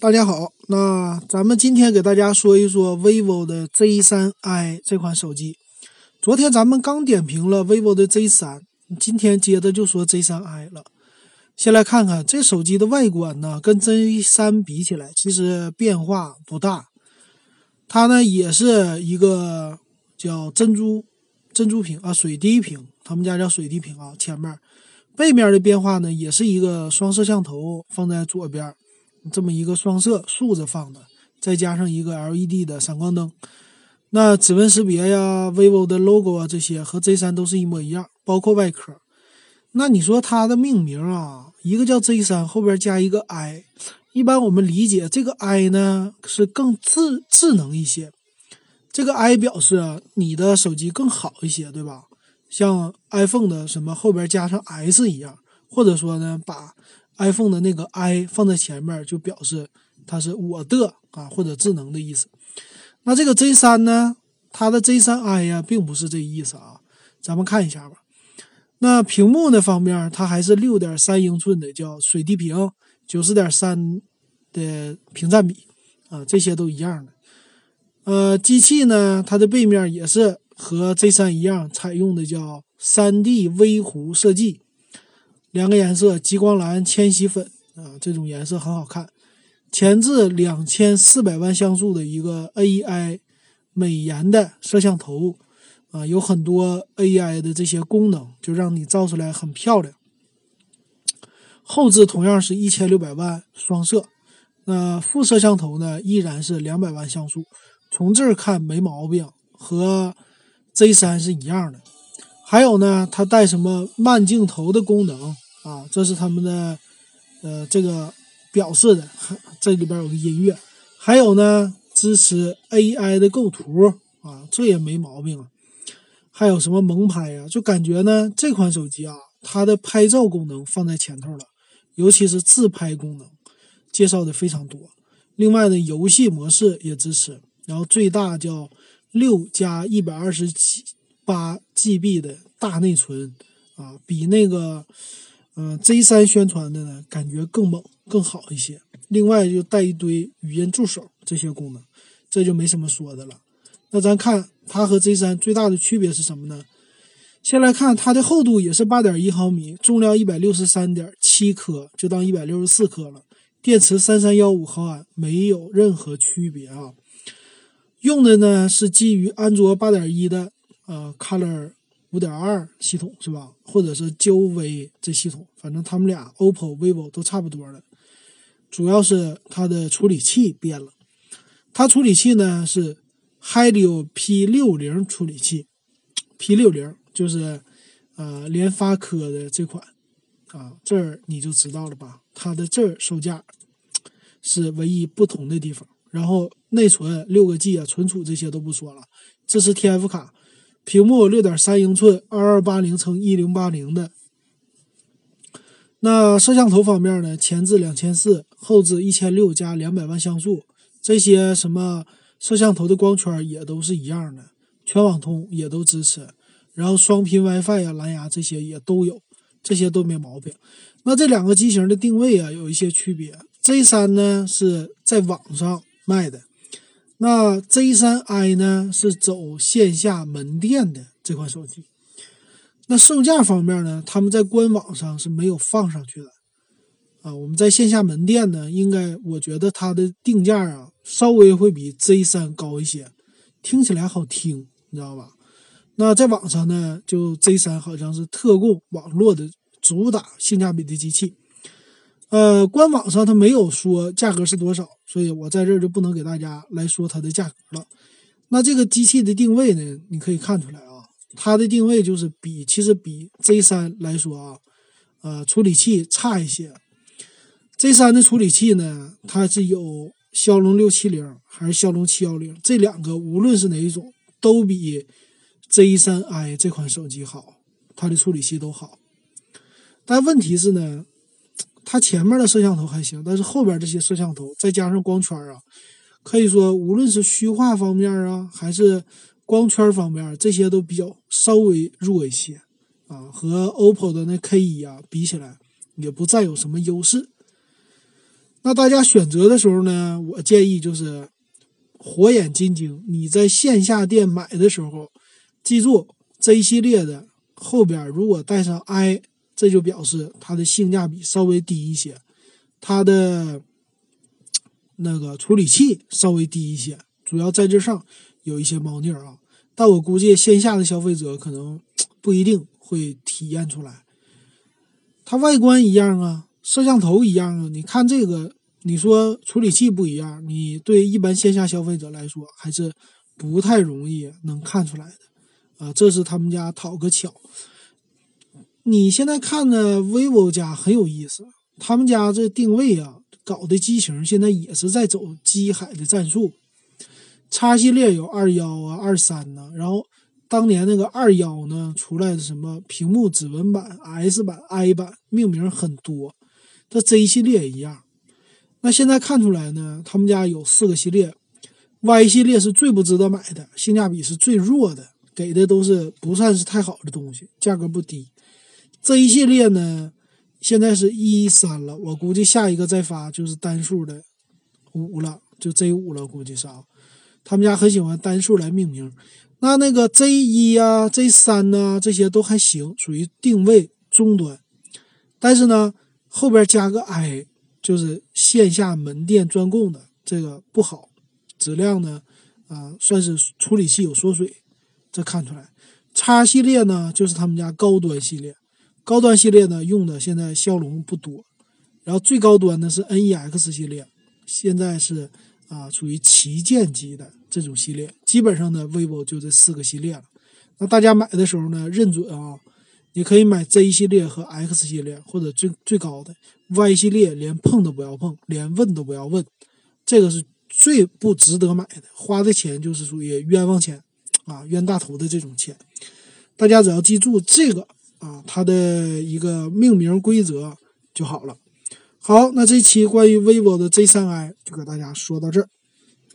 大家好，那咱们今天给大家说一说 vivo 的 Z3i 这款手机。昨天咱们刚点评了 vivo 的 Z3，今天接着就说 Z3i 了。先来看看这手机的外观呢，跟 Z3 比起来，其实变化不大。它呢也是一个叫珍珠珍珠屏啊，水滴屏，他们家叫水滴屏啊。前面背面的变化呢，也是一个双摄像头放在左边。这么一个双摄竖着放的，再加上一个 LED 的闪光灯，那指纹识别呀、vivo 的 logo 啊这些和 Z3 都是一模一样，包括外壳。那你说它的命名啊，一个叫 Z3，后边加一个 i，一般我们理解这个 i 呢是更智智能一些，这个 i 表示你的手机更好一些，对吧？像 iPhone 的什么后边加上 s 一样，或者说呢把。iPhone 的那个 i 放在前面，就表示它是我的啊，或者智能的意思。那这个 Z3 呢，它的 Z3i 呀，并不是这意思啊。咱们看一下吧。那屏幕的方面，它还是六点三英寸的，叫水滴屏，九十点三的屏占比啊，这些都一样的。呃，机器呢，它的背面也是和 Z3 一样，采用的叫三 D 微弧设计。两个颜色，极光蓝、千禧粉啊，这种颜色很好看。前置两千四百万像素的一个 AI 美颜的摄像头啊，有很多 AI 的这些功能，就让你照出来很漂亮。后置同样是一千六百万双摄，那副摄像头呢依然是两百万像素，从这儿看没毛病，和 Z3 是一样的。还有呢，它带什么慢镜头的功能啊？这是他们的，呃，这个表示的。这里边有个音乐，还有呢，支持 AI 的构图啊，这也没毛病啊。还有什么萌拍呀？就感觉呢，这款手机啊，它的拍照功能放在前头了，尤其是自拍功能，介绍的非常多。另外呢，游戏模式也支持，然后最大叫六加一百二十七。八 GB 的大内存啊，比那个嗯 Z3 宣传的呢，感觉更猛更好一些。另外就带一堆语音助手这些功能，这就没什么说的了。那咱看它和 Z3 最大的区别是什么呢？先来看它的厚度也是八点一毫米，重量一百六十三点七克，就当一百六十四克了。电池三三幺五毫安，没有任何区别啊。用的呢是基于安卓八点一的。呃，Color 五点二系统是吧？或者是焦微这系统，反正他们俩 OPPO、vivo 都差不多的。主要是它的处理器变了，它处理器呢是 Helio P 六零处理器，P 六零就是呃联发科的这款啊，这儿你就知道了吧？它的这儿售价是唯一不同的地方。然后内存六个 G 啊，存储这些都不说了，支持 TF 卡。屏幕六点三英寸，二二八零乘一零八零的。那摄像头方面呢？前置两千四，后置一千六加两百万像素。这些什么摄像头的光圈也都是一样的，全网通也都支持。然后双频 WiFi 呀、蓝牙这些也都有，这些都没毛病。那这两个机型的定位啊，有一些区别。Z3 呢是在网上卖的。那 Z3i 呢是走线下门店的这款手机，那售价方面呢，他们在官网上是没有放上去的啊。我们在线下门店呢，应该我觉得它的定价啊，稍微会比 Z3 高一些，听起来好听，你知道吧？那在网上呢，就 Z3 好像是特供网络的主打性价比的机器。呃，官网上它没有说价格是多少，所以我在这儿就不能给大家来说它的价格了。那这个机器的定位呢，你可以看出来啊，它的定位就是比其实比 Z3 来说啊，呃，处理器差一些。Z3 的处理器呢，它是有骁龙六七零还是骁龙七幺零，这两个无论是哪一种都比 Z3i 这款手机好，它的处理器都好。但问题是呢？它前面的摄像头还行，但是后边这些摄像头再加上光圈啊，可以说无论是虚化方面啊，还是光圈方面，这些都比较稍微弱一些啊，和 OPPO 的那 K 一啊比起来，也不再有什么优势。那大家选择的时候呢，我建议就是火眼金睛，你在线下店买的时候，记住 Z 系列的后边如果带上 I，这就表示它的性价比稍微低一些，它的那个处理器稍微低一些，主要在这上有一些猫腻儿啊。但我估计线下的消费者可能不一定会体验出来。它外观一样啊，摄像头一样啊。你看这个，你说处理器不一样，你对一般线下消费者来说还是不太容易能看出来的啊。这是他们家讨个巧。你现在看的 vivo 家很有意思，他们家这定位啊，搞的机型现在也是在走机海的战术。叉系列有二幺啊、二三呢，然后当年那个二幺呢出来的什么屏幕指纹版、S 版、I 版，命名很多。这 Z 系列也一样。那现在看出来呢，他们家有四个系列，Y 系列是最不值得买的，性价比是最弱的，给的都是不算是太好的东西，价格不低。Z 系列呢，现在是一三了，我估计下一个再发就是单数的五了，就 Z 五了，估计是啊。他们家很喜欢单数来命名，那那个 Z 一啊、Z 三呢，这些都还行，属于定位中端。但是呢，后边加个 I，就是线下门店专供的，这个不好，质量呢，啊，算是处理器有缩水，这看出来。X 系列呢，就是他们家高端系列，高端系列呢用的现在骁龙不多，然后最高端的是 NEX 系列，现在是啊，属于旗舰级的。这种系列基本上呢，vivo 就这四个系列了。那大家买的时候呢，认准啊，你可以买 Z 系列和 X 系列，或者最最高的 Y 系列，连碰都不要碰，连问都不要问。这个是最不值得买的，花的钱就是属于冤枉钱啊，冤大头的这种钱。大家只要记住这个啊，它的一个命名规则就好了。好，那这期关于 vivo 的 Z3i 就给大家说到这儿。